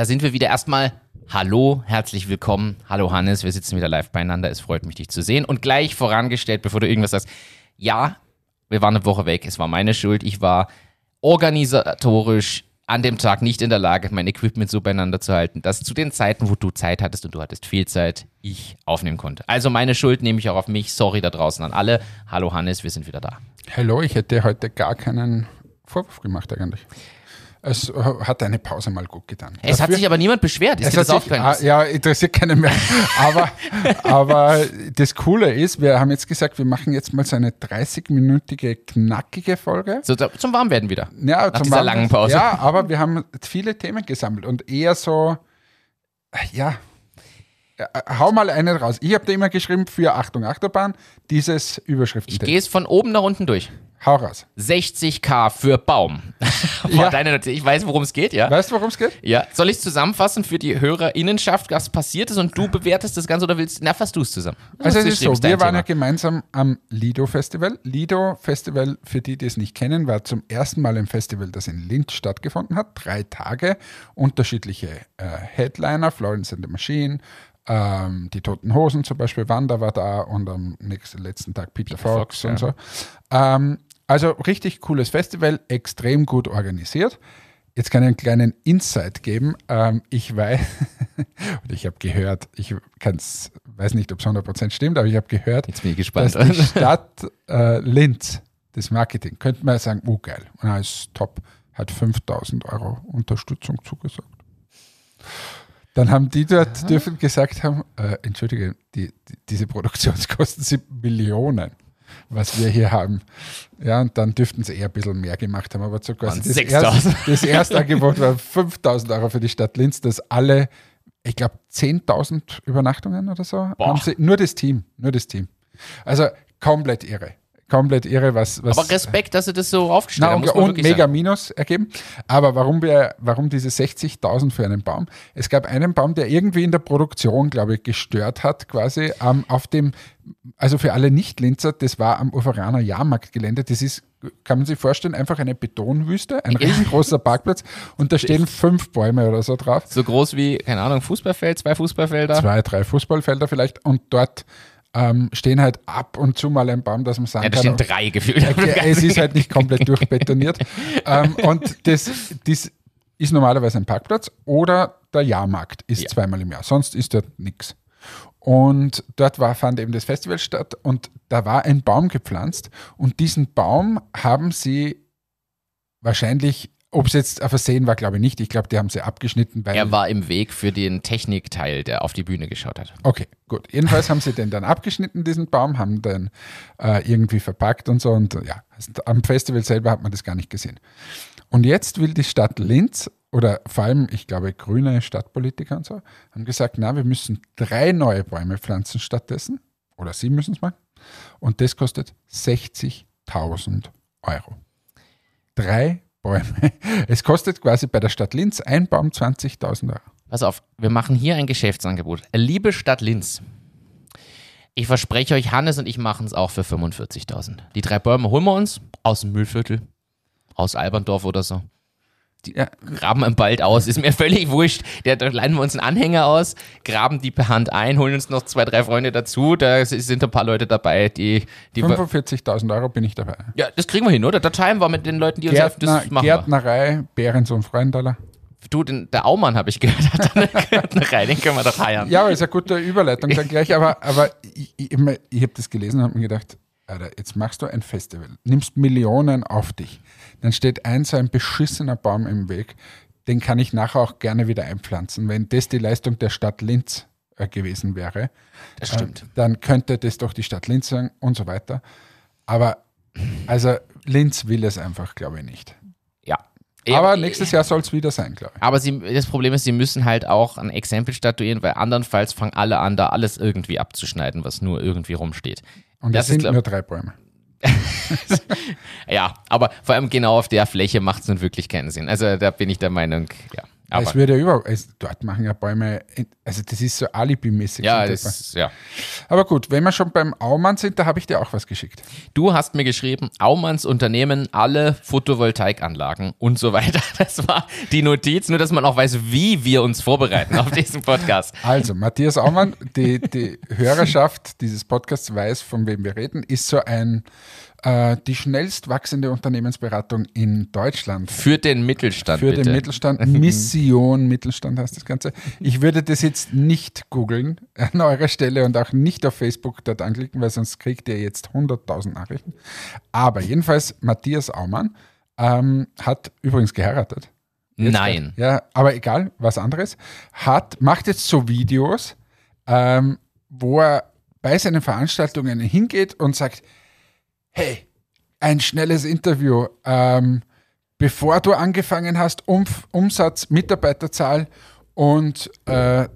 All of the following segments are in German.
Da sind wir wieder erstmal. Hallo, herzlich willkommen. Hallo Hannes, wir sitzen wieder live beieinander. Es freut mich, dich zu sehen. Und gleich vorangestellt, bevor du irgendwas sagst. Ja, wir waren eine Woche weg. Es war meine Schuld. Ich war organisatorisch an dem Tag nicht in der Lage, mein Equipment so beieinander zu halten, dass zu den Zeiten, wo du Zeit hattest und du hattest viel Zeit, ich aufnehmen konnte. Also meine Schuld nehme ich auch auf mich. Sorry da draußen an alle. Hallo Hannes, wir sind wieder da. Hallo, ich hätte heute gar keinen Vorwurf gemacht eigentlich. Es hat eine Pause mal gut getan. Es Dafür, hat sich aber niemand beschwert. Ist es hat sich, ah, ja, interessiert keinen mehr. aber, aber das Coole ist, wir haben jetzt gesagt, wir machen jetzt mal so eine 30-minütige, knackige Folge. So, zum Warmwerden wieder. Ja, nach zum dieser Warm langen Pause. Ja, aber wir haben viele Themen gesammelt und eher so, ja, hau mal einen raus. Ich habe da immer geschrieben für Achtung Achterbahn, dieses Überschriften. Ich gehe es von oben nach unten durch. Hau raus. 60k für Baum. ja. deine, ich weiß, worum es geht, ja? Weißt du, worum es geht? Ja. Soll ich es zusammenfassen für die HörerInnenschaft, was passiert ist und du bewertest das Ganze oder willst, na, fass du es zusammen. Also es ist so, wir waren ja gemeinsam am Lido Festival. Lido Festival, für die, die es nicht kennen, war zum ersten Mal ein Festival, das in Linz stattgefunden hat. Drei Tage, unterschiedliche äh, Headliner, Florence and the Machine, ähm, die Toten Hosen zum Beispiel, Wanda war da und am nächsten, letzten Tag Peter, Peter Fox, Fox, und ja. so. Ähm, also richtig cooles Festival, extrem gut organisiert. Jetzt kann ich einen kleinen Insight geben. Ähm, ich weiß, und ich habe gehört, ich kann's, weiß nicht, ob es 100% stimmt, aber ich habe gehört, Jetzt bin ich gespannt. dass die Stadt äh, Linz, das Marketing, könnte man sagen, oh geil, und er ist top, hat 5000 Euro Unterstützung zugesagt. Dann haben die dort dürfen gesagt haben, äh, entschuldige, die, die, diese Produktionskosten sind Millionen was wir hier haben. Ja, und dann dürften sie eher ein bisschen mehr gemacht haben. Aber so quasi das, erste, das erste Angebot war 5000 Euro für die Stadt Linz, dass alle, ich glaube, 10.000 Übernachtungen oder so, Boah. haben sie, nur das Team, nur das Team. Also komplett irre komplett irre, was. was aber Respekt, dass sie das so aufgestellt haben. Und mega sagen. Minus ergeben. Aber warum wir, warum diese 60.000 für einen Baum? Es gab einen Baum, der irgendwie in der Produktion, glaube ich, gestört hat, quasi ähm, auf dem, also für alle Nicht-Linzer, das war am Uferaner Jahrmarktgelände. Das ist, kann man sich vorstellen, einfach eine Betonwüste, ein riesengroßer Parkplatz und da stehen fünf Bäume oder so drauf. So groß wie, keine Ahnung, Fußballfeld, zwei Fußballfelder? Zwei, drei Fußballfelder vielleicht und dort ähm, stehen halt ab und zu mal ein Baum, dass man sagen ja, da kann. stehen drei gefühlt. Okay, es ist halt nicht komplett durchbetoniert. ähm, und das, das ist normalerweise ein Parkplatz oder der Jahrmarkt ist ja. zweimal im Jahr. Sonst ist dort nichts. Und dort war, fand eben das Festival statt und da war ein Baum gepflanzt und diesen Baum haben sie wahrscheinlich ob es jetzt ein Versehen war, glaube ich nicht. Ich glaube, die haben sie abgeschnitten. Weil er war im Weg für den Technikteil, der auf die Bühne geschaut hat. Okay, gut. Jedenfalls haben sie den dann abgeschnitten, diesen Baum, haben den äh, irgendwie verpackt und so. Und ja, am Festival selber hat man das gar nicht gesehen. Und jetzt will die Stadt Linz oder vor allem, ich glaube, grüne Stadtpolitiker und so, haben gesagt, na, wir müssen drei neue Bäume pflanzen stattdessen. Oder sie müssen es machen. Und das kostet 60.000 Euro. Drei Bäume. Es kostet quasi bei der Stadt Linz ein Baum 20.000 Euro. Pass auf, wir machen hier ein Geschäftsangebot. Liebe Stadt Linz, ich verspreche euch, Hannes und ich machen es auch für 45.000. Die drei Bäume holen wir uns aus dem Müllviertel, aus Alberndorf oder so. Die ja. graben im Wald aus, ist mir völlig wurscht. Da, da leihen wir uns einen Anhänger aus, graben die per Hand ein, holen uns noch zwei, drei Freunde dazu. Da sind ein paar Leute dabei, die. die 45.000 Euro bin ich dabei. Ja, das kriegen wir hin, oder? Da teilen wir mit den Leuten, die uns helfen. Das machen Gärtnerei, Bärensohn Freundaler. Du, den, der Aumann, habe ich gehört, hat eine Gärtnerei, den können wir doch heiern. Ja, aber ist eine gute Überleitung dann gleich. Aber, aber ich, ich, ich habe das gelesen und habe mir gedacht, Alter, jetzt machst du ein Festival, nimmst Millionen auf dich dann steht ein so ein beschissener Baum im Weg. Den kann ich nachher auch gerne wieder einpflanzen. Wenn das die Leistung der Stadt Linz äh, gewesen wäre, das stimmt. Äh, dann könnte das doch die Stadt Linz sagen und so weiter. Aber also Linz will es einfach, glaube ich, nicht. Ja. Aber nächstes Jahr soll es wieder sein, glaube ich. Aber sie, das Problem ist, sie müssen halt auch ein Exempel statuieren, weil andernfalls fangen alle an, da alles irgendwie abzuschneiden, was nur irgendwie rumsteht. Und das, das sind nur drei Bäume. ja, aber vor allem genau auf der Fläche macht es nun wirklich keinen Sinn. Also da bin ich der Meinung, ja. Aber es wird ja überall, es, dort machen ja Bäume, also das ist so alibimäßig. ja, das, ja. Aber gut, wenn wir schon beim Aumann sind, da habe ich dir auch was geschickt. Du hast mir geschrieben, Aumanns Unternehmen, alle Photovoltaikanlagen und so weiter. Das war die Notiz, nur dass man auch weiß, wie wir uns vorbereiten auf diesen Podcast. Also, Matthias Aumann, die, die Hörerschaft dieses Podcasts weiß, von wem wir reden, ist so ein, äh, die schnellst wachsende Unternehmensberatung in Deutschland. Für den Mittelstand, Für bitte. den Mittelstand, Mission Mittelstand heißt das Ganze. Ich würde das jetzt nicht googeln an eurer Stelle und auch nicht auf Facebook dort anklicken, weil sonst kriegt ihr jetzt 100.000 Nachrichten. Aber jedenfalls, Matthias Aumann ähm, hat übrigens geheiratet. Jetzt Nein. grad. Ja, aber egal, was anderes. Hat, macht jetzt so Videos, ähm, wo er bei seinen Veranstaltungen hingeht und sagt, hey, ein schnelles Interview, ähm, bevor du angefangen hast, Umf Umsatz, Mitarbeiterzahl und äh,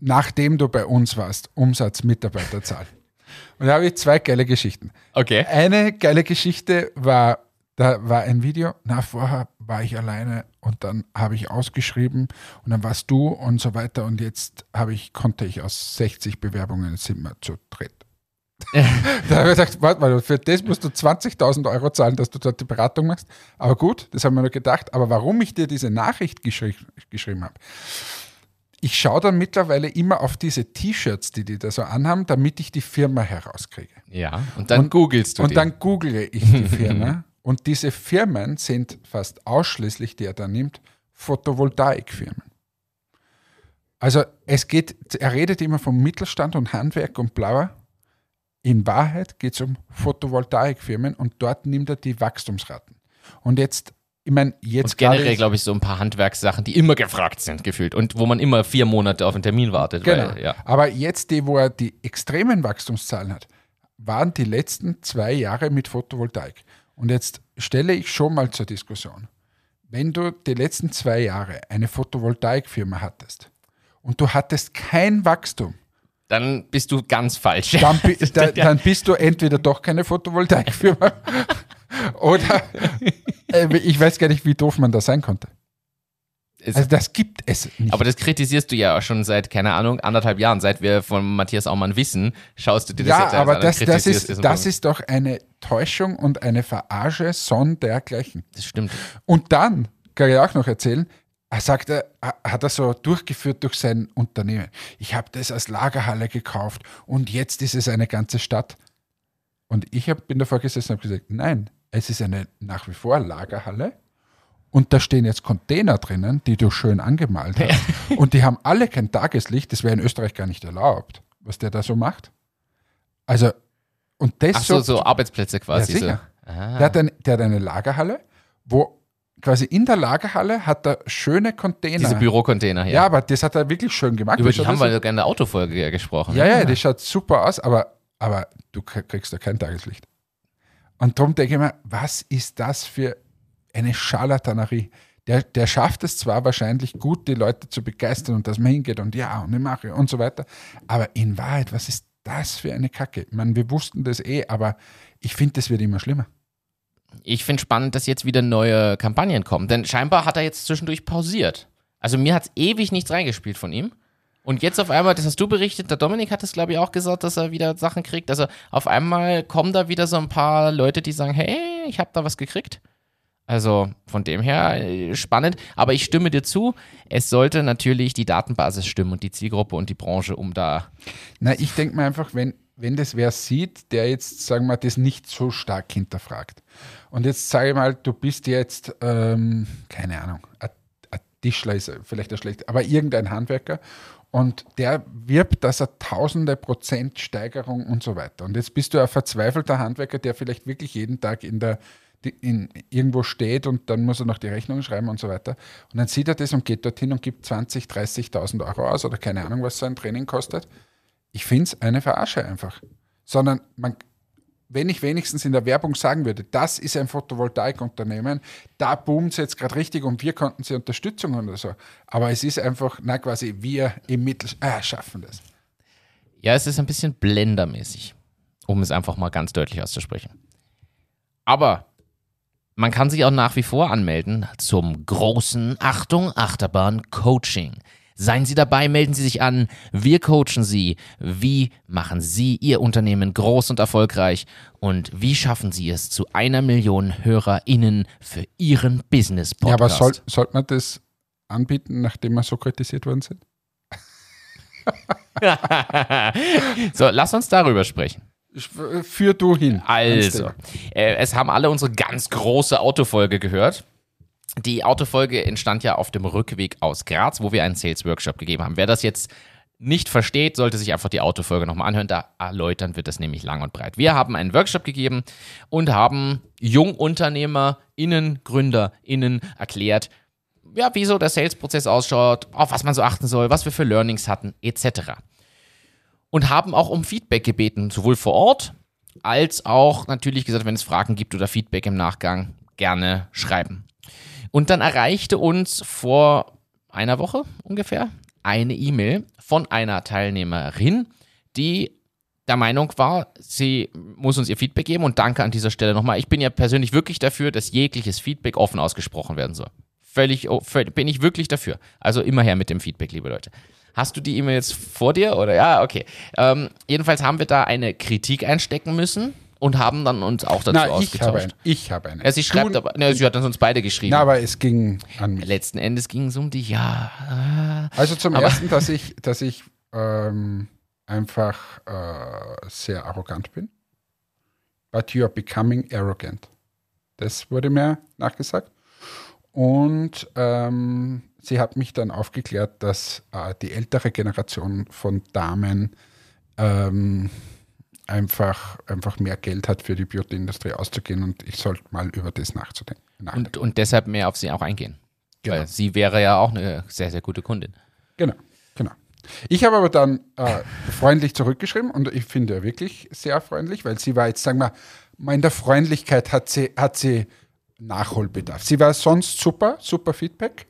nachdem du bei uns warst, Umsatz, Mitarbeiterzahl. Und da habe ich zwei geile Geschichten. Okay. Eine geile Geschichte war, da war ein Video, na, vorher war ich alleine und dann habe ich ausgeschrieben und dann warst du und so weiter und jetzt habe ich, konnte ich aus 60 Bewerbungen, sind wir zu dritt. da habe ich gedacht, warte mal, für das musst du 20.000 Euro zahlen, dass du dort die Beratung machst. Aber gut, das haben wir nur gedacht. Aber warum ich dir diese Nachricht geschri geschrieben habe, ich schaue dann mittlerweile immer auf diese T-Shirts, die die da so anhaben, damit ich die Firma herauskriege. Ja, und dann googelst du Und den. dann google ich die Firma. und diese Firmen sind fast ausschließlich, die er da nimmt, Photovoltaikfirmen. Also es geht, er redet immer vom Mittelstand und Handwerk und Blauer. In Wahrheit geht es um Photovoltaikfirmen und dort nimmt er die Wachstumsraten. Und jetzt, ich meine, jetzt und generell, glaube ich, so ein paar Handwerkssachen, die immer gefragt sind, gefühlt. Und wo man immer vier Monate auf einen Termin wartet. Genau. Weil, ja. Aber jetzt, die, wo er die extremen Wachstumszahlen hat, waren die letzten zwei Jahre mit Photovoltaik. Und jetzt stelle ich schon mal zur Diskussion. Wenn du die letzten zwei Jahre eine Photovoltaikfirma hattest und du hattest kein Wachstum, Dann bist du ganz falsch. dann, da, dann bist du entweder doch keine Photovoltaikfirma oder äh, ich weiß gar nicht, wie doof man da sein konnte. Es- Also das gibt es nicht. aber das kritisierst du ja auch schon seit, keine Ahnung, anderthalb Jahren. Seit wir von Matthias Aumann wissen, schaust du dir das ja, jetzt aber an und das, das, kritisierst ist, das ist doch eine Täuschung und eine Verarsche sondergleichen. Das stimmt. Und dann kann ich auch noch erzählen, er sagt, er hat er so durchgeführt durch sein Unternehmen. Ich habe das als Lagerhalle gekauft und jetzt ist es eine ganze Stadt. Und ich hab, bin davor gesessen und habe gesagt, nein, es ist eine nach wie vor Lagerhalle und da stehen jetzt Container drinnen, die du schön angemalt hast. und die haben alle kein Tageslicht, das wäre in Österreich gar nicht erlaubt, was der da so macht. Also, und das Ach so, so Arbeitsplätze quasi. Ja, so. sicher. Ah. der, hat ein, der hat eine Lagerhalle, wo quasi in der Lagerhalle hat er schöne Container. Diese Bürocontainer hier. ja, aber das hat er wirklich schön gemacht. Über die haben wir sogar in der Autofolge ja gesprochen. ja, ja, das schaut super aus, aber, aber du kriegst da kein Tageslicht. Und darum denke ich mir, was ist das für eine Scharlatanerie? Der, der schafft es zwar wahrscheinlich gut, die Leute zu begeistern und dass man hingeht und ja, und ich mache und so weiter, aber in Wahrheit, was ist das für eine Kacke? Ich meine, wir wussten das eh, aber ich finde, das wird immer schlimmer. Ich finde spannend, dass jetzt wieder neue Kampagnen kommen, denn scheinbar hat er jetzt zwischendurch pausiert. Also mir hat es ewig nichts reingespielt von ihm. Und jetzt auf einmal, das hast du berichtet, der Dominik hat es, glaube ich, auch gesagt, dass er wieder Sachen kriegt. Also auf einmal kommen da wieder so ein paar Leute, die sagen, hey, ich habe da was gekriegt. Also von dem her äh, spannend. Aber ich stimme dir zu, es sollte natürlich die Datenbasis stimmen und die Zielgruppe und die Branche, um da. Na, ich denke mir einfach, wenn, wenn das wer sieht, der jetzt, sagen wir, das nicht so stark hinterfragt. Und jetzt sage ich mal, du bist jetzt, ähm, keine Ahnung, ein Tischler ist vielleicht ein schlecht, aber irgendein Handwerker und der wirbt, dass er tausende Prozent Steigerung und so weiter. Und jetzt bist du ein verzweifelter Handwerker, der vielleicht wirklich jeden Tag in der in, irgendwo steht und dann muss er noch die Rechnung schreiben und so weiter. Und dann sieht er das und geht dorthin und gibt 20.000, 30.000 Euro aus oder keine Ahnung, was so ein Training kostet. Ich finde es eine Verarsche einfach. Sondern man, wenn ich wenigstens in der Werbung sagen würde, das ist ein Photovoltaikunternehmen, da boomt es jetzt gerade richtig und wir konnten sie Unterstützung oder so. Aber es ist einfach, na quasi, wir im Mittel ah, schaffen das. Ja, es ist ein bisschen blendermäßig, um es einfach mal ganz deutlich auszusprechen. Aber Man kann sich auch nach wie vor anmelden zum großen Achtung Achterbahn Coaching. Seien Sie dabei, melden Sie sich an. Wir coachen Sie. Wie machen Sie Ihr Unternehmen groß und erfolgreich? Und wie schaffen Sie es zu einer Million HörerInnen für Ihren Business-Podcast? Ja, aber soll, sollte man das anbieten, nachdem wir so kritisiert worden sind? so, lass uns darüber sprechen. Führ du hin. Also, äh, es haben alle unsere ganz große Autofolge gehört. Die Autofolge entstand ja auf dem Rückweg aus Graz, wo wir einen Sales-Workshop gegeben haben. Wer das jetzt nicht versteht, sollte sich einfach die Autofolge nochmal anhören. Da erläutern wird das nämlich lang und breit. Wir haben einen Workshop gegeben und haben JungunternehmerInnen, GründerInnen erklärt, ja, wie so der Sales-Prozess ausschaut, auf was man so achten soll, was wir für Learnings hatten, etc. Und haben auch um Feedback gebeten, sowohl vor Ort als auch natürlich gesagt, wenn es Fragen gibt oder Feedback im Nachgang, gerne schreiben. Und dann erreichte uns vor einer Woche ungefähr eine E-Mail von einer Teilnehmerin, die der Meinung war, sie muss uns ihr Feedback geben und danke an dieser Stelle nochmal. Ich bin ja persönlich wirklich dafür, dass jegliches Feedback offen ausgesprochen werden soll. Völlig, völlig bin ich wirklich dafür. Also immer her mit dem Feedback, liebe Leute. Hast du die E-Mail jetzt vor dir oder ja, okay. Ähm, jedenfalls haben wir da eine Kritik einstecken müssen und haben dann uns auch dazu Na, ausgetauscht. ich habe, ein, ich habe eine. Ja, sie schreibt Du- aber, ne, sie hat dann uns beide geschrieben. Na, aber es ging an mich. Letzten Endes ging es um die, ja. Also zum Aber- ersten, dass ich, dass ich ähm, einfach äh, sehr arrogant bin. But you are becoming arrogant. Das wurde mir nachgesagt. Und ähm, sie hat mich dann aufgeklärt, dass äh, die ältere Generation von Damen ähm, einfach, einfach mehr Geld hat für die Beauty-Industrie auszugehen und ich sollte mal über das nachzudenken. nachdenken. Und, und deshalb mehr auf sie auch eingehen. Genau. Weil sie wäre ja auch eine sehr, sehr gute Kundin. Genau, genau. Ich habe aber dann äh, freundlich zurückgeschrieben und ich finde wirklich sehr freundlich, weil sie war jetzt, sagen wir mal, in der Freundlichkeit hat sie, hat sie Nachholbedarf. Sie war sonst super, super Feedback,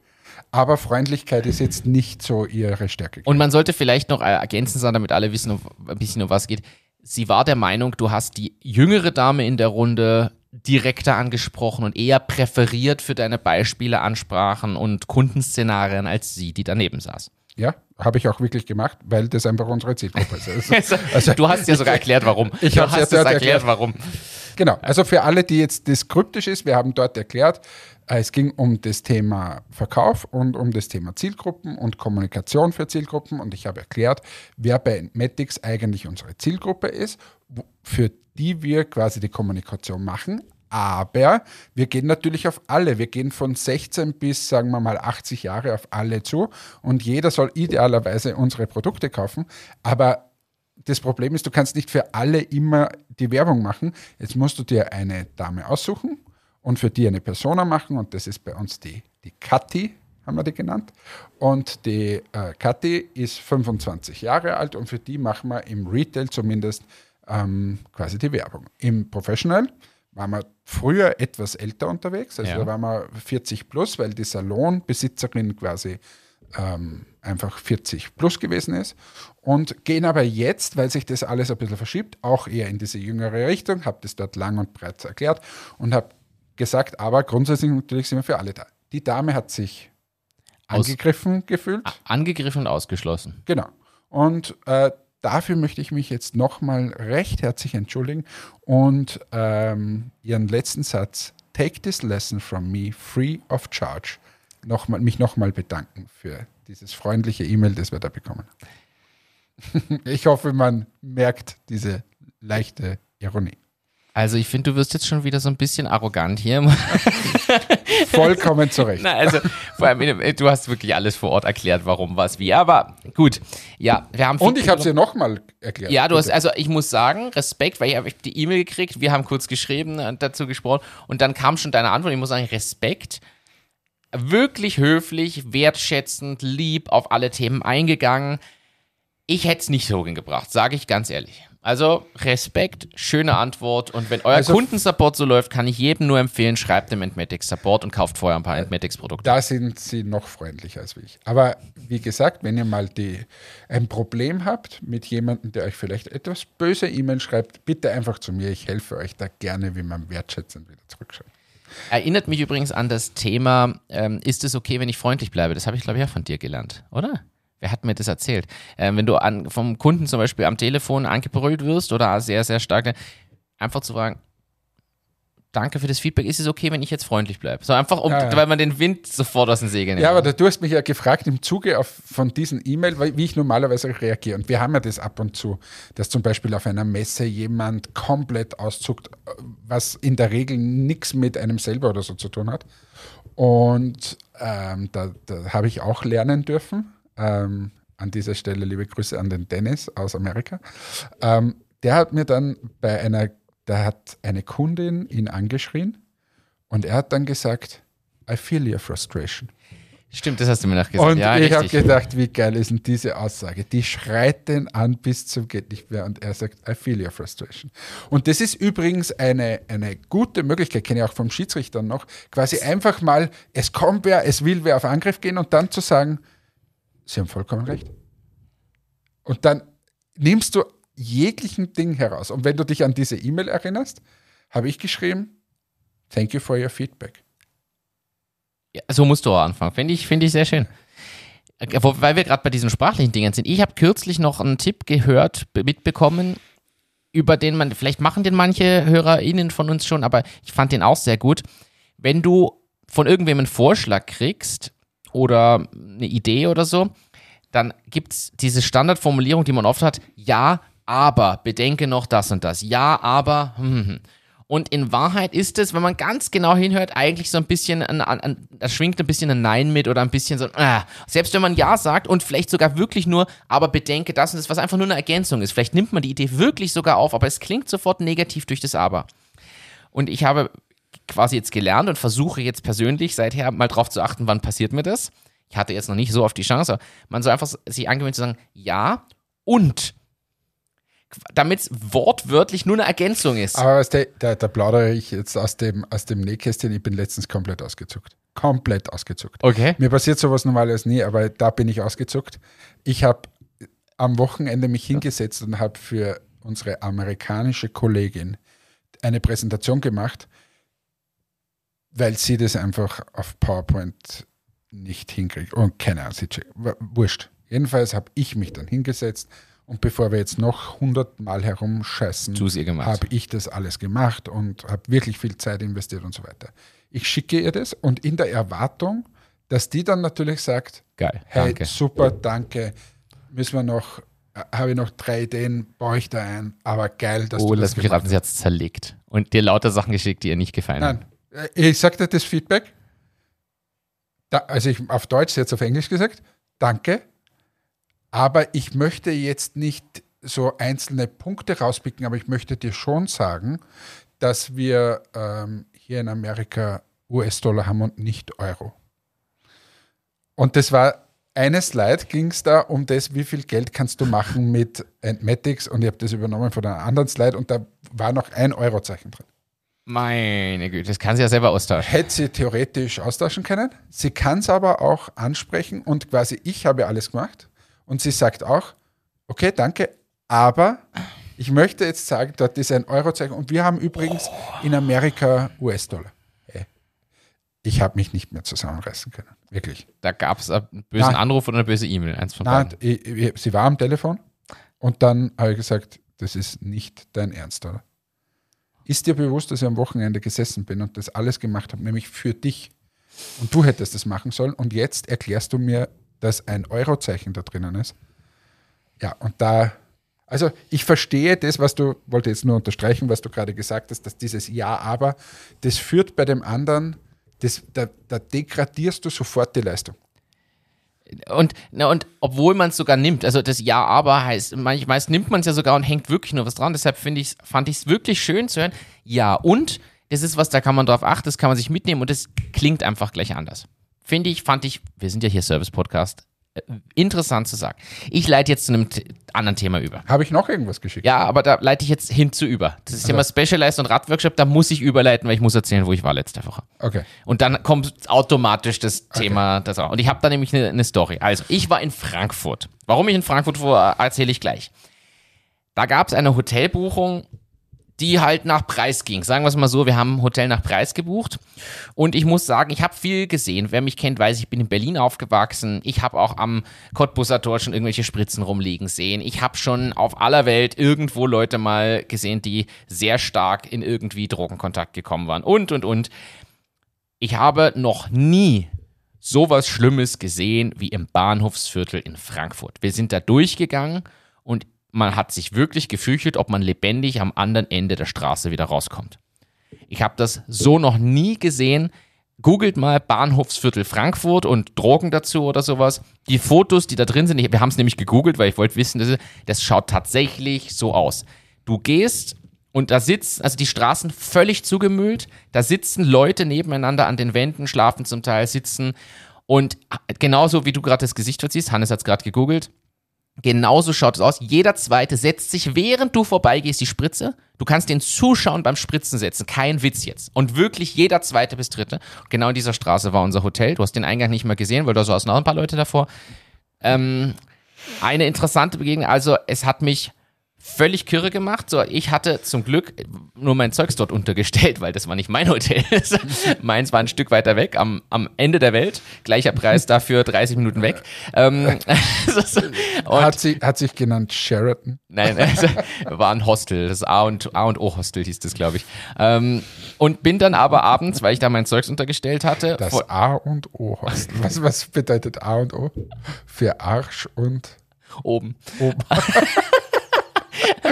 aber Freundlichkeit ist jetzt nicht so ihre Stärke. Und man sollte vielleicht noch ergänzend sagen, damit alle wissen, um, ein bisschen um was geht. Sie war der Meinung, du hast die jüngere Dame in der Runde direkter angesprochen und eher präferiert für deine Beispiele, Ansprachen und Kundenszenarien als sie, die daneben saß. Ja, habe ich auch wirklich gemacht, weil das einfach unsere Zielgruppe ist. Also, Also, du hast ja sogar erklärt, warum. Ich hast es erklärt, erklärt. warum. Genau, also für alle, die jetzt das kryptisch ist, wir haben dort erklärt, äh, es ging um das Thema Verkauf und um das Thema Zielgruppen und Kommunikation für Zielgruppen und ich habe erklärt, wer bei Entmatics eigentlich unsere Zielgruppe ist, für die wir quasi die Kommunikation machen. Aber wir gehen natürlich auf alle. Wir gehen von 16 bis, sagen wir mal, 80 Jahre auf alle zu. Und jeder soll idealerweise unsere Produkte kaufen. Aber das Problem ist, du kannst nicht für alle immer die Werbung machen. Jetzt musst du dir eine Dame aussuchen und für die eine Persona machen und das ist bei uns die, die Kathi, haben wir die genannt. Und die äh, Kathi ist 25 Jahre alt und für die machen wir im Retail zumindest ähm, quasi die Werbung. Im Professional waren wir früher etwas älter unterwegs, also Ja. da waren wir 40 plus, weil die Salonbesitzerin quasi ähm, einfach 40 plus gewesen ist und gehen aber jetzt, weil sich das alles ein bisschen verschiebt, auch eher in diese jüngere Richtung, habe das dort lang und breit erklärt und habe gesagt, aber grundsätzlich natürlich sind wir für alle da. Die Dame hat sich Aus- angegriffen gefühlt. Angegriffen und ausgeschlossen. Genau. Und äh, dafür möchte ich mich jetzt nochmal recht herzlich entschuldigen und ähm, Ihren letzten Satz, take this lesson from me free of charge, noch mal, mich nochmal bedanken für dieses freundliche E-Mail, das wir da bekommen haben. ich hoffe, man merkt diese leichte Ironie. Also ich finde, du wirst jetzt schon wieder so ein bisschen arrogant hier. Vollkommen zurecht. Na, also vor allem, äh, du hast wirklich alles vor Ort erklärt, warum, was, wie. Aber gut, ja, wir haben Und ich habe es ihr nochmal erklärt. Ja, du hast, Bitte. also ich muss sagen, Respekt, weil ich habe die E-Mail gekriegt, wir haben kurz geschrieben und dazu gesprochen und dann kam schon deine Antwort. Ich muss sagen, Respekt. Wirklich höflich, wertschätzend, lieb auf alle Themen eingegangen. Ich hätte es nicht so hingebracht, sage ich ganz ehrlich. Also Respekt, schöne Antwort und wenn euer Also- Kundensupport so läuft, kann ich jedem nur empfehlen, schreibt dem Entmatics Support und kauft vorher ein paar Entmatics Produkte. Da sind sie noch freundlicher als ich. Aber wie gesagt, wenn ihr mal die, ein Problem habt mit jemandem, der euch vielleicht etwas böse E-Mail schreibt, bitte einfach zu mir. Ich helfe euch da gerne, wie man wertschätzend wieder zurückschreibt. Erinnert mich übrigens an das Thema, ähm, ist es okay, wenn ich freundlich bleibe? Das habe ich, glaube ich, auch von dir gelernt, oder? Wer hat mir das erzählt? Ähm, wenn du an, vom Kunden zum Beispiel am Telefon angebrüllt wirst oder sehr, sehr stark, einfach zu fragen, danke für das Feedback. Ist es okay, wenn ich jetzt freundlich bleibe? So einfach, um, Ja, ja. weil man den Wind sofort aus den Segeln Ja, aber du hast mich ja gefragt im Zuge auf, von diesen E-Mail, wie ich normalerweise reagiere. Und wir haben ja das ab und zu, dass zum Beispiel auf einer Messe jemand komplett auszuckt, was in der Regel nichts mit einem selber oder so zu tun hat. Und ähm, da, da habe ich auch lernen dürfen. Ähm, an dieser Stelle liebe Grüße an den Dennis aus Amerika. Ähm, der hat mir dann bei einer, da hat eine Kundin ihn angeschrien und er hat dann gesagt, I feel your frustration. Stimmt, das hast du mir nachgesagt. Und ja, ich habe gedacht, wie geil ist denn diese Aussage? Die schreit den an bis zum geht nicht mehr und er sagt, I feel your frustration. Und das ist übrigens eine, eine gute Möglichkeit, kenne ich auch vom Schiedsrichter noch, quasi einfach mal, es kommt wer, es will wer auf Angriff gehen und dann zu sagen, Sie haben vollkommen recht. Und dann nimmst du jeglichen Ding heraus. Und wenn du dich an diese E-Mail erinnerst, habe ich geschrieben, thank you for your feedback. Ja, so musst du auch anfangen. Finde ich, finde ich sehr schön. Äh, Weil wir gerade bei diesen sprachlichen Dingen sind. Ich habe kürzlich noch einen Tipp gehört, be- mitbekommen, über den man, vielleicht machen den manche HörerInnen von uns schon, aber ich fand den auch sehr gut. Wenn du von irgendwem einen Vorschlag kriegst oder eine Idee oder so, dann gibt es diese Standardformulierung, die man oft hat, ja, aber, bedenke noch das und das. Ja, aber, hm, hm, hm. Und in Wahrheit ist es, wenn man ganz genau hinhört, eigentlich so ein bisschen, ein, ein, da schwingt ein bisschen ein Nein mit oder ein bisschen so, ah. selbst wenn man Ja sagt und vielleicht sogar wirklich nur, aber bedenke das und das, was einfach nur eine Ergänzung ist. Vielleicht nimmt man die Idee wirklich sogar auf, aber es klingt sofort negativ durch das Aber. Und ich habe quasi jetzt gelernt und versuche jetzt persönlich seither mal drauf zu achten, wann passiert mir das. Ich hatte jetzt noch nicht so oft die Chance, man soll einfach sich angewöhnen zu sagen, ja und. Damit es wortwörtlich nur eine Ergänzung ist. Aber du, da, da plaudere ich jetzt aus dem, aus dem Nähkästchen. Ich bin letztens komplett ausgezuckt. Komplett ausgezuckt. Okay. Mir passiert sowas normalerweise nie, aber da bin ich ausgezuckt. Ich habe am Wochenende mich hingesetzt und habe für unsere amerikanische Kollegin eine Präsentation gemacht, weil sie das einfach auf PowerPoint nicht hinkriegt. Und keine Ahnung, sie check- w- wurscht. Jedenfalls habe ich mich dann hingesetzt und bevor wir jetzt noch hundertmal herumscheißen, habe ich das alles gemacht und habe wirklich viel Zeit investiert und so weiter. Ich schicke ihr das und in der Erwartung, dass die dann natürlich sagt, Geil. hey, Danke. super, danke, müssen wir noch, äh, habe ich noch drei Ideen, baue ich da ein, aber geil, dass Oh, du das lass mich raten, sie hat es zerlegt. Und dir lauter Sachen geschickt, die ihr nicht gefallen haben. Nein, äh, ich sagte das Feedback, da, also ich auf Deutsch, jetzt auf Englisch gesagt, danke, aber ich möchte jetzt nicht so einzelne Punkte rauspicken, aber ich möchte dir schon sagen, dass wir ähm, hier in Amerika US-Dollar haben und nicht Euro. Und das war eine Slide, ging es da um das, wie viel Geld kannst du machen mit Antmatics und ich habe das übernommen von einer anderen Slide und da war noch ein Eurozeichen drin. Meine Güte, das kann sie ja selber austauschen. Hätte sie theoretisch austauschen können. Sie kann es aber auch ansprechen und quasi ich habe alles gemacht. Und sie sagt auch, okay, danke, aber ich möchte jetzt sagen, dort ist ein Eurozeichen und wir haben übrigens in Amerika US-Dollar. Hey, Ich habe mich nicht mehr zusammenreißen können, wirklich. Da gab es einen bösen Nein. Anruf oder eine böse E-Mail. Eins von Nein, beiden. sie war am Telefon und dann habe ich gesagt, das ist nicht dein Ernst, oder? Ist dir bewusst, dass ich am Wochenende gesessen bin und das alles gemacht habe, nämlich für dich? Und du hättest das machen sollen und jetzt erklärst du mir, dass ein Eurozeichen da drinnen ist. Ja, und da, also ich verstehe das, was du, wollte jetzt nur unterstreichen, was du gerade gesagt hast, dass dieses Ja, aber, das führt bei dem anderen, das, da, da degradierst du sofort die Leistung. Und, na, und obwohl man es sogar nimmt, also das Ja, aber heißt, manchmal nimmt man es ja sogar und hängt wirklich nur was dran. Deshalb finde fand ich es wirklich schön zu hören. Ja, und das ist was, da kann man drauf achten, das kann man sich mitnehmen und das klingt einfach gleich anders. Finde ich, fand ich, wir sind ja hier Service-Podcast, äh, interessant zu sagen. Ich leite jetzt zu einem anderen Thema über. Habe ich noch irgendwas geschickt? Ja, aber da leite ich jetzt hinzu über. Das ist Thema Specialized und Radworkshop, da muss ich überleiten, weil ich muss erzählen, wo ich war letzte Woche. Okay. Und dann kommt automatisch das Thema. Das auch. Und ich habe da nämlich eine, eine Story. Also, ich war in Frankfurt. Warum ich in Frankfurt war, erzähle ich gleich. Da gab es eine Hotelbuchung, die halt nach Preis ging. Sagen wir es mal so, wir haben ein Hotel nach Preis gebucht und ich muss sagen, ich habe viel gesehen. Wer mich kennt, weiß, ich bin in Berlin aufgewachsen. Ich habe auch am Cottbusser Tor schon irgendwelche Spritzen rumliegen sehen. Ich habe schon auf aller Welt irgendwo Leute mal gesehen, die sehr stark in irgendwie Drogenkontakt gekommen waren und, und, und. Ich habe noch nie sowas Schlimmes gesehen wie im Bahnhofsviertel in Frankfurt. Wir sind da durchgegangen man hat sich wirklich gefürchtet, ob man lebendig am anderen Ende der Straße wieder rauskommt. Ich habe das so noch nie gesehen. Googelt mal Bahnhofsviertel Frankfurt und Drogen dazu oder sowas. Die Fotos, die da drin sind, wir haben es nämlich gegoogelt, weil ich wollte wissen, das, das schaut tatsächlich so aus. Du gehst und da sitzt, also die Straßen völlig zugemüllt, da sitzen Leute nebeneinander an den Wänden, schlafen zum Teil, sitzen und genauso wie du gerade das Gesicht verziehst, Hannes hat es gerade gegoogelt, Genauso schaut es aus. Jeder zweite setzt sich, während du vorbeigehst, die Spritze. Du kannst den Zuschauen beim Spritzen setzen. Kein Witz jetzt. Und wirklich jeder zweite bis dritte. Genau in dieser Straße war unser Hotel. Du hast den Eingang nicht mehr gesehen, weil da saßen noch ein paar Leute davor. Ähm, eine interessante Begegnung. Also, es hat mich völlig kirre gemacht. So, ich hatte zum Glück nur mein Zeugs dort untergestellt, weil das war nicht mein Hotel. Meins war ein Stück weiter weg, am, am Ende der Welt. Gleicher Preis dafür 30 Minuten weg. Ähm, hat, sie, hat sich genannt Sheraton? Nein, also, war ein Hostel. Das A und, A und O Hostel hieß das, glaube ich. Ähm, und bin dann aber abends, weil ich da mein Zeugs untergestellt hatte. Das A und O Hostel. Was, was bedeutet A und O? Für Arsch und oben. Oben.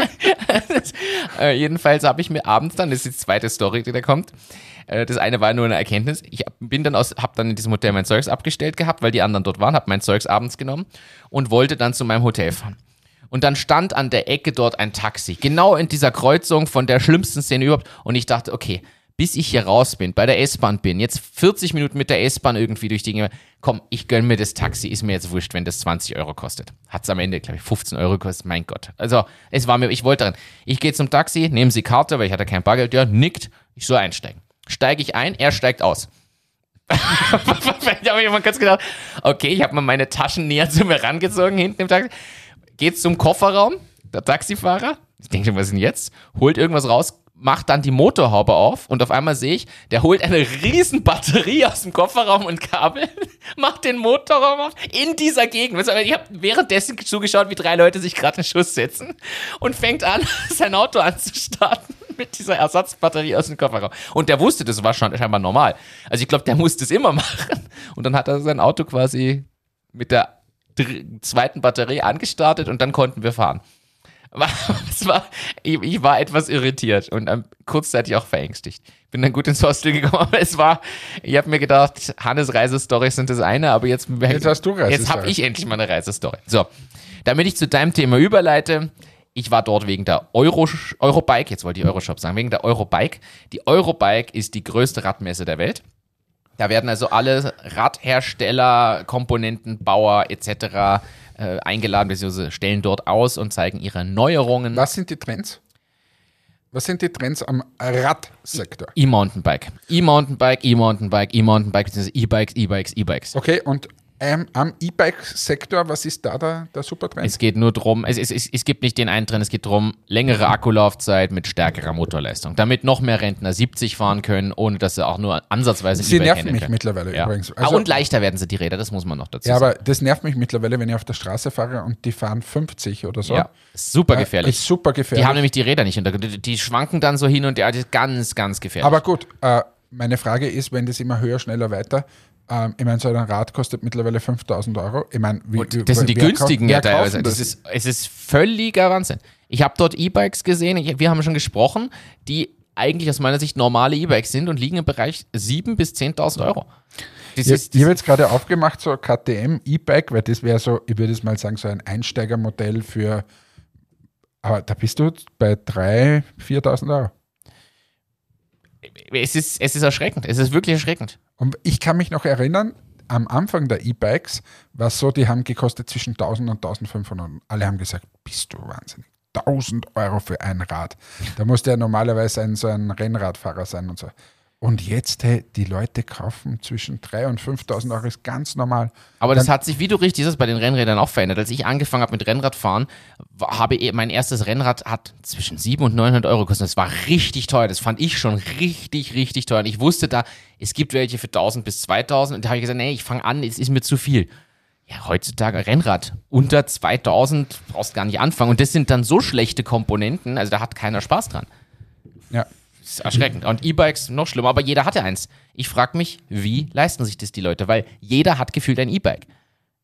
äh, jedenfalls habe ich mir abends dann, das ist die zweite Story, die da kommt. Äh, das eine war nur eine Erkenntnis. Ich bin dann aus, habe dann in diesem Hotel mein Zeugs abgestellt gehabt, weil die anderen dort waren, habe mein Zeugs abends genommen und wollte dann zu meinem Hotel fahren. Und dann stand an der Ecke dort ein Taxi, genau in dieser Kreuzung von der schlimmsten Szene überhaupt. Und ich dachte, okay, bis ich hier raus bin, bei der S-Bahn bin, jetzt 40 Minuten mit der S-Bahn irgendwie durch die komm, ich gönn mir das Taxi, ist mir jetzt wurscht, wenn das 20 Euro kostet. Hat es am Ende, glaube ich, 15 Euro gekostet, mein Gott. Also, es war mir, ich wollte dran. Ich gehe zum Taxi, nehme sie Karte, weil ich hatte kein Bargeld, ja, nickt, ich soll einsteigen. Steige ich ein, er steigt aus. da habe ich mal kurz gedacht, okay, ich habe mal meine Taschen näher zu mir rangezogen hinten im Taxi. Geht zum Kofferraum, der Taxifahrer, ich denke schon, was ist denn jetzt? Holt irgendwas raus, macht dann die Motorhaube auf und auf einmal sehe ich, der holt eine riesen Batterie aus dem Kofferraum und Kabel, macht den Motorraum auf in dieser Gegend. Ich habe währenddessen zugeschaut, wie drei Leute sich gerade in Schuss setzen und fängt an, sein Auto anzustarten mit dieser Ersatzbatterie aus dem Kofferraum. Und der wusste, das war schon scheinbar normal. Also ich glaube, der musste es immer machen. Und dann hat er sein Auto quasi mit der zweiten Batterie angestartet und dann konnten wir fahren. es war, ich, ich, war etwas irritiert und ähm, kurzzeitig auch verängstigt. Bin dann gut ins Hostel gekommen, aber es war, ich habe mir gedacht, Hannes Reisestories sind das eine, aber jetzt, jetzt hast du Reisestory. Jetzt habe ich endlich mal eine Reisestory. So, damit ich zu deinem Thema überleite, ich war dort wegen der Euro, Eurobike, jetzt wollte ich Euroshop sagen, wegen der Eurobike. Die Eurobike ist die größte Radmesse der Welt. Da werden also alle Radhersteller, Komponentenbauer etc äh, eingeladen, beziehungsweise stellen dort aus und zeigen ihre Neuerungen. Was sind die Trends? Was sind die Trends am Radsektor? E-Mountainbike. E-Mountainbike, E-Mountainbike, E-Mountainbike, beziehungsweise E-Bikes, E-Bikes, E-Bikes. Okay, und ähm, am E-Bike-Sektor, was ist da der, der Supertrend? Es geht nur darum, es, es, es, es gibt nicht den einen Trend, es geht darum, längere Akkulaufzeit mit stärkerer Motorleistung, damit noch mehr Rentner 70 fahren können, ohne dass sie auch nur ansatzweise Sie nerven mich können. mittlerweile ja. übrigens. Also, und leichter werden sie die Räder, das muss man noch dazu ja, sagen. Ja, aber das nervt mich mittlerweile, wenn ich auf der Straße fahre und die fahren 50 oder so. Ja, super gefährlich. Ist super gefährlich. Die haben nämlich die Räder nicht unter, die, die schwanken dann so hin und her, das ist ganz, ganz gefährlich. Aber gut, äh, meine Frage ist, wenn das immer höher, schneller, weiter, ähm, ich meine, so ein Rad kostet mittlerweile 5000 Euro. Ich meine, wie, wie, das sind die günstigen ja teilweise. Das? das ist, es ist völliger Wahnsinn. Ich habe dort E-Bikes gesehen, ich, wir haben schon gesprochen, die eigentlich aus meiner Sicht normale E-Bikes sind und liegen im Bereich 7.000 bis 10.000 Euro. Das ist, ich habe jetzt gerade aufgemacht, so KTM E-Bike, weil das wäre so, ich würde es mal sagen, so ein Einsteigermodell für, aber da bist du bei 3.000, 4.000 Euro. Es ist, es ist erschreckend, es ist wirklich erschreckend. Und ich kann mich noch erinnern, am Anfang der E-Bikes war es so, die haben gekostet zwischen 1000 und 1500. Alle haben gesagt, bist du wahnsinnig. 1000 Euro für ein Rad. Da musste ja normalerweise ein, so ein Rennradfahrer sein und so. Und jetzt, hey, die Leute kaufen zwischen 3.000 und 5.000 Euro, ist ganz normal. Aber das Dann- hat sich, wie du richtig sagst, bei den Rennrädern auch verändert. Als ich angefangen habe mit Rennradfahren, habe ich, mein erstes Rennrad hat zwischen 700 und 900 Euro gekostet. Das war richtig teuer. Das fand ich schon richtig, richtig teuer. Und ich wusste da, es gibt welche für 1000 bis 2000. Und da habe ich gesagt, nee, ich fange an, es ist mir zu viel. Ja, heutzutage Rennrad unter 2000 brauchst gar nicht anfangen. Und das sind dann so schlechte Komponenten, also da hat keiner Spaß dran. Ja. Ist erschreckend. Und E-Bikes noch schlimmer, aber jeder hatte eins. Ich frage mich, wie leisten sich das die Leute? Weil jeder hat gefühlt ein E-Bike.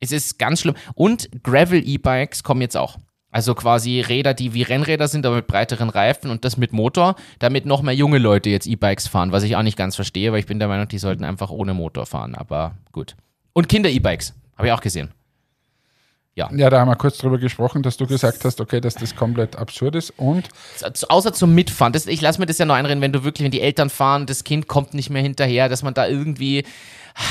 Es ist ganz schlimm. Und Gravel-E-Bikes kommen jetzt auch. Also quasi Räder, die wie Rennräder sind, aber mit breiteren Reifen und das mit Motor, damit noch mehr junge Leute jetzt E-Bikes fahren, was ich auch nicht ganz verstehe, weil ich bin der Meinung, die sollten einfach ohne Motor fahren. Aber gut. Und Kinder-E-Bikes, habe ich auch gesehen. Ja, da haben wir kurz drüber gesprochen, dass du gesagt hast, okay, dass das komplett absurd ist. Und Außer zum Mitfahren. Das, ich lasse mir das ja nur einreden, wenn du wirklich, wenn die Eltern fahren, das Kind kommt nicht mehr hinterher, dass man da irgendwie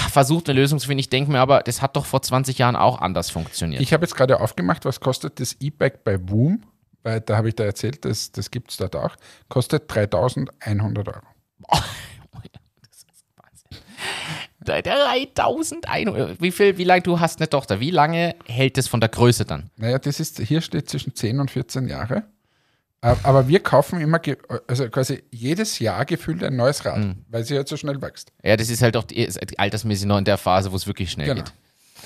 versucht, eine Lösung zu finden. Ich denke mir aber, das hat doch vor 20 Jahren auch anders funktioniert. ich habe jetzt gerade aufgemacht, was kostet das E-Bike bei Woom? Weil da habe ich da erzählt, das, das gibt es dort auch. Kostet 3.100 Euro. 3100. Wie viel, wie lange du hast eine Tochter? Wie lange hält es von der Größe dann? Naja, das ist, hier steht zwischen 10 und 14 Jahre. Äh, Aber wir kaufen immer, also quasi jedes Jahr gefühlt ein neues Rad, Hm. weil sie halt so schnell wächst. Ja, das ist halt auch die, ist altersmäßig noch in der Phase, wo es wirklich schnell Genau. geht.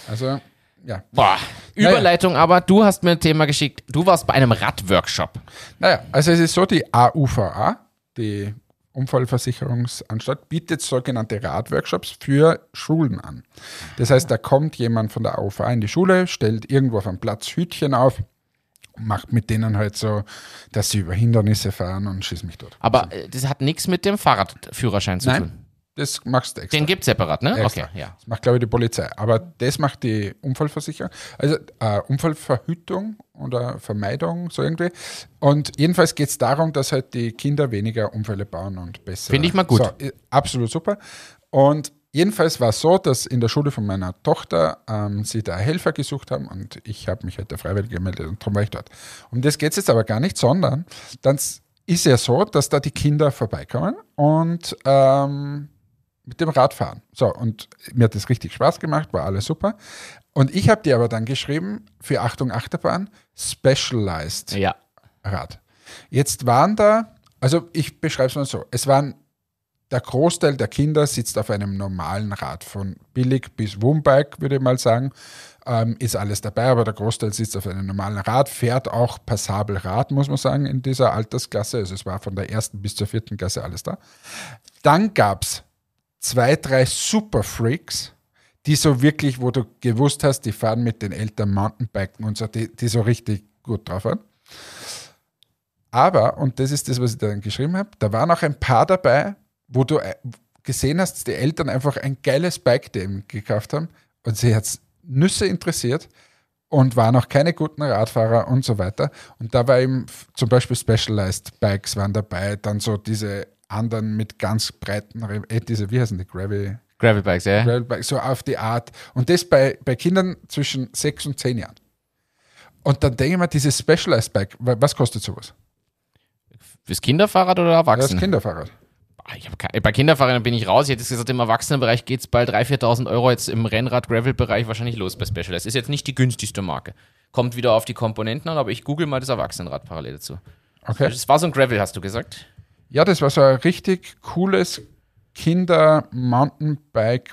Also, ja. Boah, Überleitung aber, du hast mir ein Thema geschickt. Du warst bei einem Radworkshop. Naja, also es ist so, die AUVA, die Unfallversicherungsanstalt, bietet sogenannte Radworkshops für Schulen an. Das heißt, da kommt jemand von der AUVA in die Schule, stellt irgendwo auf einem Platz Hütchen auf, macht mit denen halt so, dass sie über Hindernisse fahren und schießt mich dort. Aber äh, das hat nichts mit dem Fahrradführerschein zu tun. Das machst du extra. Den gibt es separat, ne? Extra. Okay, ja. Das macht, glaube ich, die Polizei. Aber das macht die Unfallversicherung. Also äh, Unfallverhütung oder Vermeidung, so irgendwie. Und jedenfalls geht es darum, dass halt die Kinder weniger Unfälle bauen und besser. Finde ich mal gut. So, absolut super. Und jedenfalls war es so, dass in der Schule von meiner Tochter ähm, sie da Helfer gesucht haben und ich habe mich halt der Freiwillige gemeldet und darum war ich dort. Um das geht es jetzt aber gar nicht, sondern dann ist ja so, dass da die Kinder vorbeikommen und ähm, mit dem Rad fahren. So, und mir hat das richtig Spaß gemacht, war alles super. Und ich habe dir aber dann geschrieben, für Achtung Achterbahn, Specialized Ja. Rad. Jetzt waren da, also ich beschreibe es mal so, es waren, der Großteil der Kinder sitzt auf einem normalen Rad, von billig bis Woombike, würde ich mal sagen, ähm, ist alles dabei, aber der Großteil sitzt auf einem normalen Rad, fährt auch passabel Rad, muss man sagen, in dieser Altersklasse. Also es war von der ersten bis zur vierten Klasse alles da. Dann gab es zwei, drei Superfreaks, die so wirklich, wo du gewusst hast, die fahren mit den Eltern Mountainbiken und so, die, die so richtig gut drauf waren. Aber, und das ist das, was ich dann geschrieben habe, da waren auch ein paar dabei, wo du äh, gesehen hast, die Eltern einfach ein geiles Bike dem gekauft haben und sie hat Nüsse interessiert und waren auch keine guten Radfahrer und so weiter. Und da war eben zum Beispiel Specialized Bikes waren dabei, dann so diese anderen mit ganz breiten, Re- äh, diese, wie heißen die, Gravel, Gravelbikes, ja. Gravelbikes, so auf die Art. Und das bei, bei Kindern zwischen sechs und zehn Jahren. Und dann denke ich mir, dieses Specialized Bike, wa- was kostet sowas? Fürs Kinderfahrrad oder Das Erwachsene? Kinderfahrrad. Ah, keine, bei Kinderfahrrädern bin ich raus. Ich hätte gesagt, im Erwachsenenbereich geht es bald 3.000, 4.000 Euro. Jetzt im Rennrad-Gravel-Bereich wahrscheinlich los bei Specialized. Ist jetzt nicht die günstigste Marke. Kommt wieder auf die Komponenten an, aber ich google mal das Erwachsenenrad parallel dazu. Okay. Das war so ein Gravel, hast du gesagt? Ja, das war so ein richtig cooles Kinder-Mountainbike,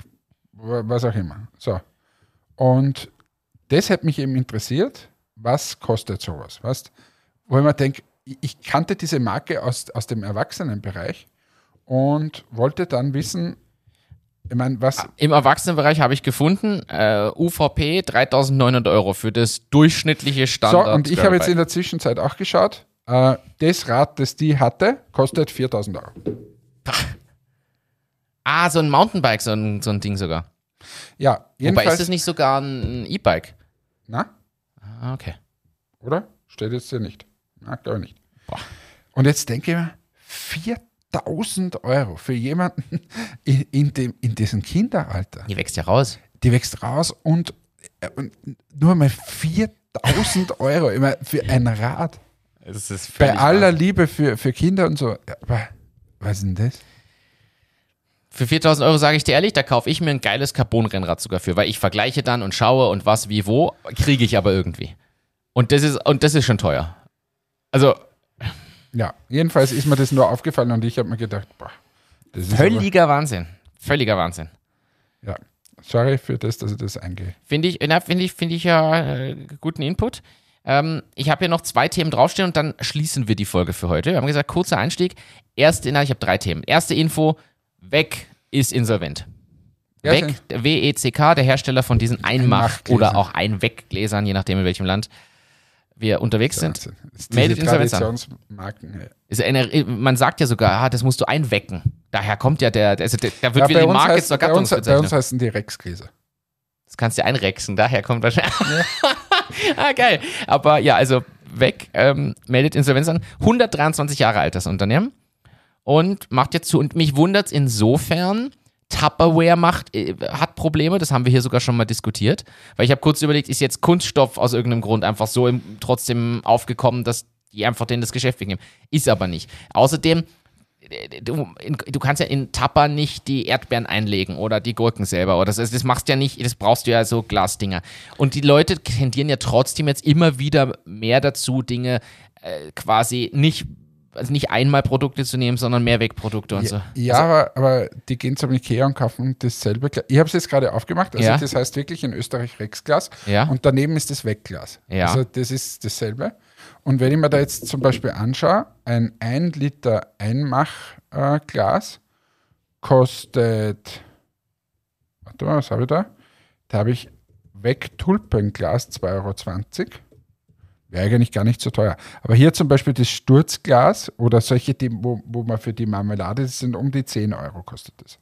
wa- was auch immer. So. Und das hat mich eben interessiert, was kostet sowas, weißt? Wo ich mir denke, ich- kannte diese Marke aus, aus dem Erwachsenenbereich und wollte dann wissen, ich meine, was, Im Erwachsenenbereich habe ich gefunden, äh, UVP 3.900 Euro für das durchschnittliche so, Standard. und ich habe jetzt in der Zwischenzeit auch geschaut, äh, das Rad, das die hatte, kostet 4000 Euro. Ah, so ein Mountainbike, so ein, so ein Ding sogar. Ja, Wobei jedenfalls. ist das nicht sogar ein E-Bike? na? Ah, okay. Oder? Steht jetzt hier nicht. Na, glaube ich nicht. Boah. Und jetzt denke ich mir, 4000 Euro für jemanden in, in, dem, in diesem Kinderalter. Die wächst ja raus. Die wächst raus und, äh, und nur mal 4000 Euro immer für ein Rad. Bei aller Liebe für, für Kinder und so. Aber was ist denn das? Für 4000 Euro sage ich dir ehrlich, da kaufe ich mir ein geiles Carbon-Rennrad sogar für, weil ich vergleiche dann und schaue und was, wie, wo, kriege ich aber irgendwie. Und das ist, und das ist schon teuer. Also Ja, jedenfalls ist mir das nur aufgefallen und ich habe mir gedacht, boah, das ist aber, völliger Wahnsinn. Völliger Wahnsinn. ja, sorry für das, dass ich das eingehe. Finde ich, finde ich, finde ich ja äh, guten Input. Ähm, ich habe hier noch zwei Themen draufstehen und dann schließen wir die Folge für heute. Wir haben gesagt, kurzer Einstieg. Erste, na, ich habe drei Themen. Erste Info, weg ist insolvent. Ja, Weg, der WECK, der Hersteller von diesen Einmach- oder auch Einweggläsern, je nachdem in welchem Land wir unterwegs sind. Das ist Meldet Insolvenz an. Ja. Ist eine, man sagt ja sogar, ah, das musst du einwecken. Daher kommt ja der, also der, da wird Ja, wieder bei, die uns Marke heißt, zur bei, uns, bei uns heißen die Rexgläser. Das kannst du einrexen, daher kommt wahrscheinlich. ah, geil. Aber ja, also weg, ähm, meldet Insolvenz an. 123 Jahre alt das Unternehmen und macht jetzt zu. Und mich wundert es insofern, Tupperware macht, äh, hat Probleme, das haben wir hier sogar schon mal diskutiert. Weil ich habe kurz überlegt, ist jetzt Kunststoff aus irgendeinem Grund einfach so im, trotzdem aufgekommen, dass die einfach denen das Geschäft wegnehmen. Ist aber nicht. Außerdem, du, in, du kannst ja in Tapper nicht die Erdbeeren einlegen oder die Gurken selber. Oder das, also das machst ja nicht, das brauchst du ja so Glasdinger. Und die Leute tendieren ja trotzdem jetzt immer wieder mehr dazu, Dinge äh, quasi nicht, also nicht einmal Produkte zu nehmen, sondern Mehrwegprodukte und so. Ja, ja aber, aber die gehen zum Ikea und kaufen dasselbe Glas. Ich habe es jetzt gerade aufgemacht. Also Ja. das heißt wirklich in Österreich Rexglas. Ja. Und daneben ist das Wegglas. Ja. Also das ist dasselbe. Und wenn ich mir da jetzt zum Beispiel anschaue, ein 1 Liter Einmachglas kostet, warte mal, was habe ich da? Da habe ich Wegtulpenglas 2,20 Euro. Wäre eigentlich gar nicht so teuer. Aber hier zum Beispiel das Sturzglas oder solche, die, wo, wo man für die Marmelade, sind um die 10 Euro kostet das.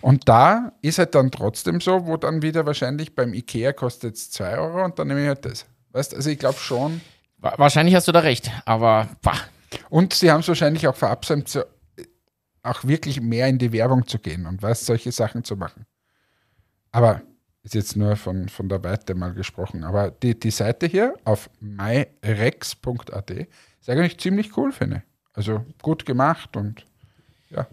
Und da ist halt dann trotzdem so, wo dann wieder wahrscheinlich beim Ikea kostet es 2 Euro und dann nehme ich halt das. Weißt also ich glaube schon. Wa- Wahrscheinlich hast du da recht, aber bah, Und sie haben es wahrscheinlich auch verabsäumt, so, auch wirklich mehr in die Werbung zu gehen und was solche Sachen zu machen. Aber ist jetzt nur von, von der Weite mal gesprochen. Aber die, die Seite hier auf myrex.at ist eigentlich ziemlich cool, finde ich. Also gut gemacht und ja,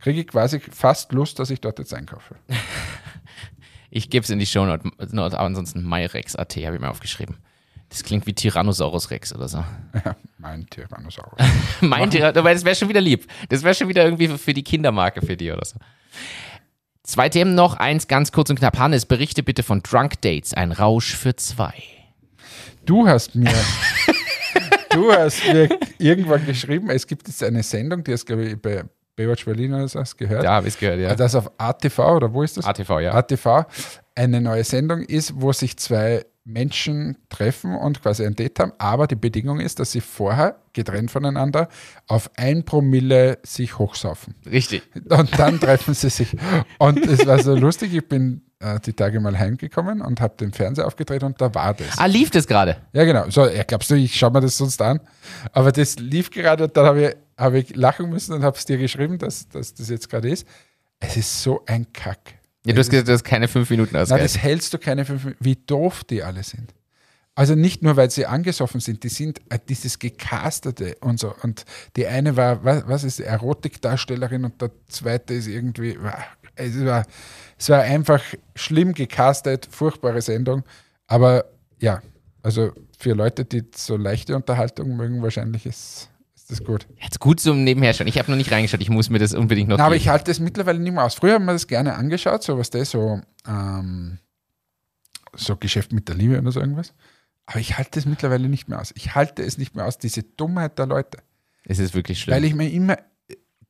kriege ich quasi fast Lust, dass ich dort jetzt einkaufe. ich gebe es in die Show Note, aber ansonsten myrex.at habe ich mir aufgeschrieben. Das klingt wie Tyrannosaurus Rex oder so. Ja, mein Tyrannosaurus. mein Tyrannosaurus, das wäre schon wieder lieb. Das wäre schon wieder irgendwie für die Kindermarke für die oder so. Zwei Themen noch, eins ganz kurz und knapp. Hannes, berichte bitte von Drunk Dates, ein Rausch für zwei. Du hast mir, du hast mir irgendwann geschrieben, es gibt jetzt eine Sendung, die hast, glaube ich, bei Baywatch Berlin oder so hast gehört. Ja, habe ich gehört, ja. Das auf ATV oder wo ist das? ATV, ja. ATV eine neue Sendung ist, wo sich zwei Menschen treffen und quasi ein Date haben, aber die Bedingung ist, dass sie vorher, getrennt voneinander, auf ein Promille sich hochsaufen. Richtig. Und dann treffen sie sich. Und es war so lustig, ich bin äh, die Tage mal heimgekommen und habe den Fernseher aufgedreht und da war das. Ah, lief das gerade? Ja, genau. So, ja, glaubst du, ich schaue mir das sonst an? Aber das lief gerade und dann habe ich, hab ich lachen müssen und habe es dir geschrieben, dass, dass das jetzt gerade ist. Es ist so ein Kack. Ja, du hast gesagt, du hast keine fünf Minuten ausgehalten. das hältst du keine fünf Minuten. Wie doof die alle sind. Also nicht nur, weil sie angesoffen sind, die sind äh, dieses Gecastete und so. Und die eine war, was, was ist, Erotikdarstellerin und der zweite ist irgendwie, es war, es war einfach schlimm gecastet, furchtbare Sendung. Aber ja, also für Leute, die so leichte Unterhaltung mögen, wahrscheinlich ist, ist das gut. Jetzt gut zum Nebenher schauen. Ich habe noch nicht reingeschaut. Ich muss mir das unbedingt noch Na, aber ich halte das mittlerweile nicht mehr aus. Früher haben wir das gerne angeschaut, so was das so, ähm, so Geschäft mit der Liebe oder so irgendwas. Aber ich halte das mittlerweile nicht mehr aus. Ich halte es nicht mehr aus, diese Dummheit der Leute. Es ist wirklich schlimm. Weil ich mir immer,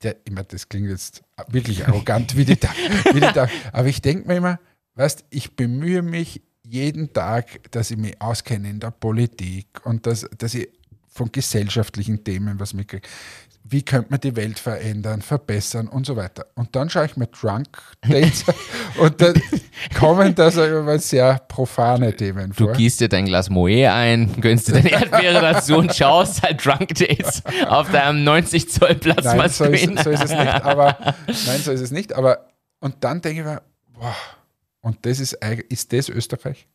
der, immer das klingt jetzt wirklich arrogant, wie die da, wie die da aber ich denke mir immer, weißt, ich bemühe mich jeden Tag, dass ich mich auskenne in der Politik und dass, dass ich von gesellschaftlichen Themen was mitkriege. Wie könnte man die Welt verändern, verbessern und so weiter. Und dann schaue ich mir Drunk Dates und dann kommen da sehr profane Themen Du vor. gießt dir dein Glas Moe ein, gönnst dir deine Erdbeere dazu und schaust halt Drunk Dates auf deinem 90 Zoll Plasma Nein, so ist, so ist es nicht. Aber nein, so ist es nicht. Aber und dann denke ich mir, boah, und das ist ist das Österreich?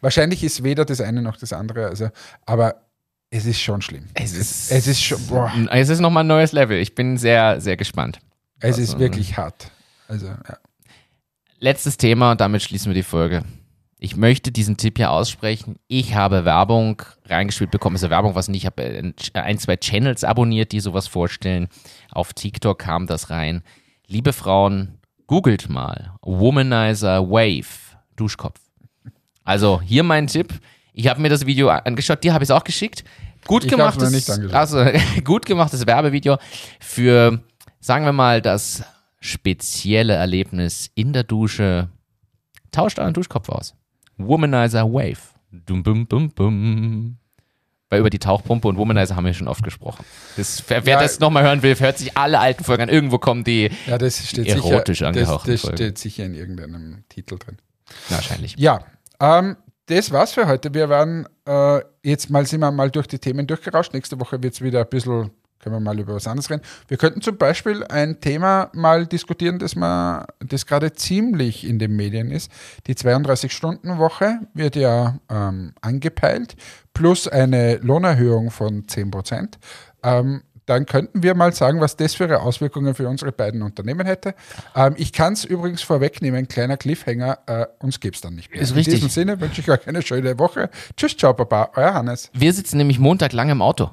Wahrscheinlich ist weder das eine noch das andere. Also, aber es ist schon schlimm. Es ist, Es ist schon, boah, es ist nochmal ein neues Level. Ich bin sehr, sehr gespannt. es Also, ist wirklich hart. Also, ja. Letztes Thema, damit schließen wir die Folge. Ich möchte diesen Tipp hier aussprechen. Ich habe Werbung reingespielt bekommen. Also Werbung, was nicht. Ich habe ein, zwei Channels abonniert, die sowas vorstellen. Auf TikTok kam das rein. Liebe Frauen, googelt mal Womanizer Wave Duschkopf. Also hier mein Tipp. Ich habe mir das Video angeschaut. Dir habe ich es auch geschickt. Gut Ich gemachtes, nicht also gut gemachtes Werbevideo für, sagen wir mal, das spezielle Erlebnis in der Dusche. Tauscht euren Duschkopf aus. Womanizer Wave. Dum, bum, bum, bum. Weil über die Tauchpumpe und Womanizer haben wir schon oft gesprochen. Das, wer Ja. das nochmal hören will, hört sich alle alten Folgen an. Irgendwo kommen die Ja, das steht Erotisch sicher, das, angehauchten das Folgen. steht sicher in irgendeinem Titel drin. wahrscheinlich. Ja, ähm, das war's für heute. Wir werden äh, jetzt mal sind wir mal durch die Themen durchgerauscht. Nächste Woche wird's wieder ein bisschen, können wir mal über was anderes reden. Wir könnten zum Beispiel ein Thema mal diskutieren, das, das gerade ziemlich in den Medien ist. Die 32-Stunden-Woche wird ja ähm, angepeilt, plus eine Lohnerhöhung von 10 Prozent. Ähm, dann könnten wir mal sagen, was das für Auswirkungen für unsere beiden Unternehmen hätte. Ähm, ich kann es übrigens vorwegnehmen, kleiner Cliffhanger, äh, uns gibt es dann nicht mehr. Ist In richtig. diesem Sinne wünsche ich euch eine schöne Woche. Tschüss, ciao, Papa, euer Hannes. Wir sitzen nämlich Montag lang im Auto.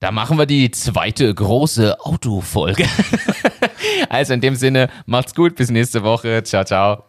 Da machen wir die zweite große Autofolge. also in dem Sinne, macht's gut, bis nächste Woche. Ciao, ciao.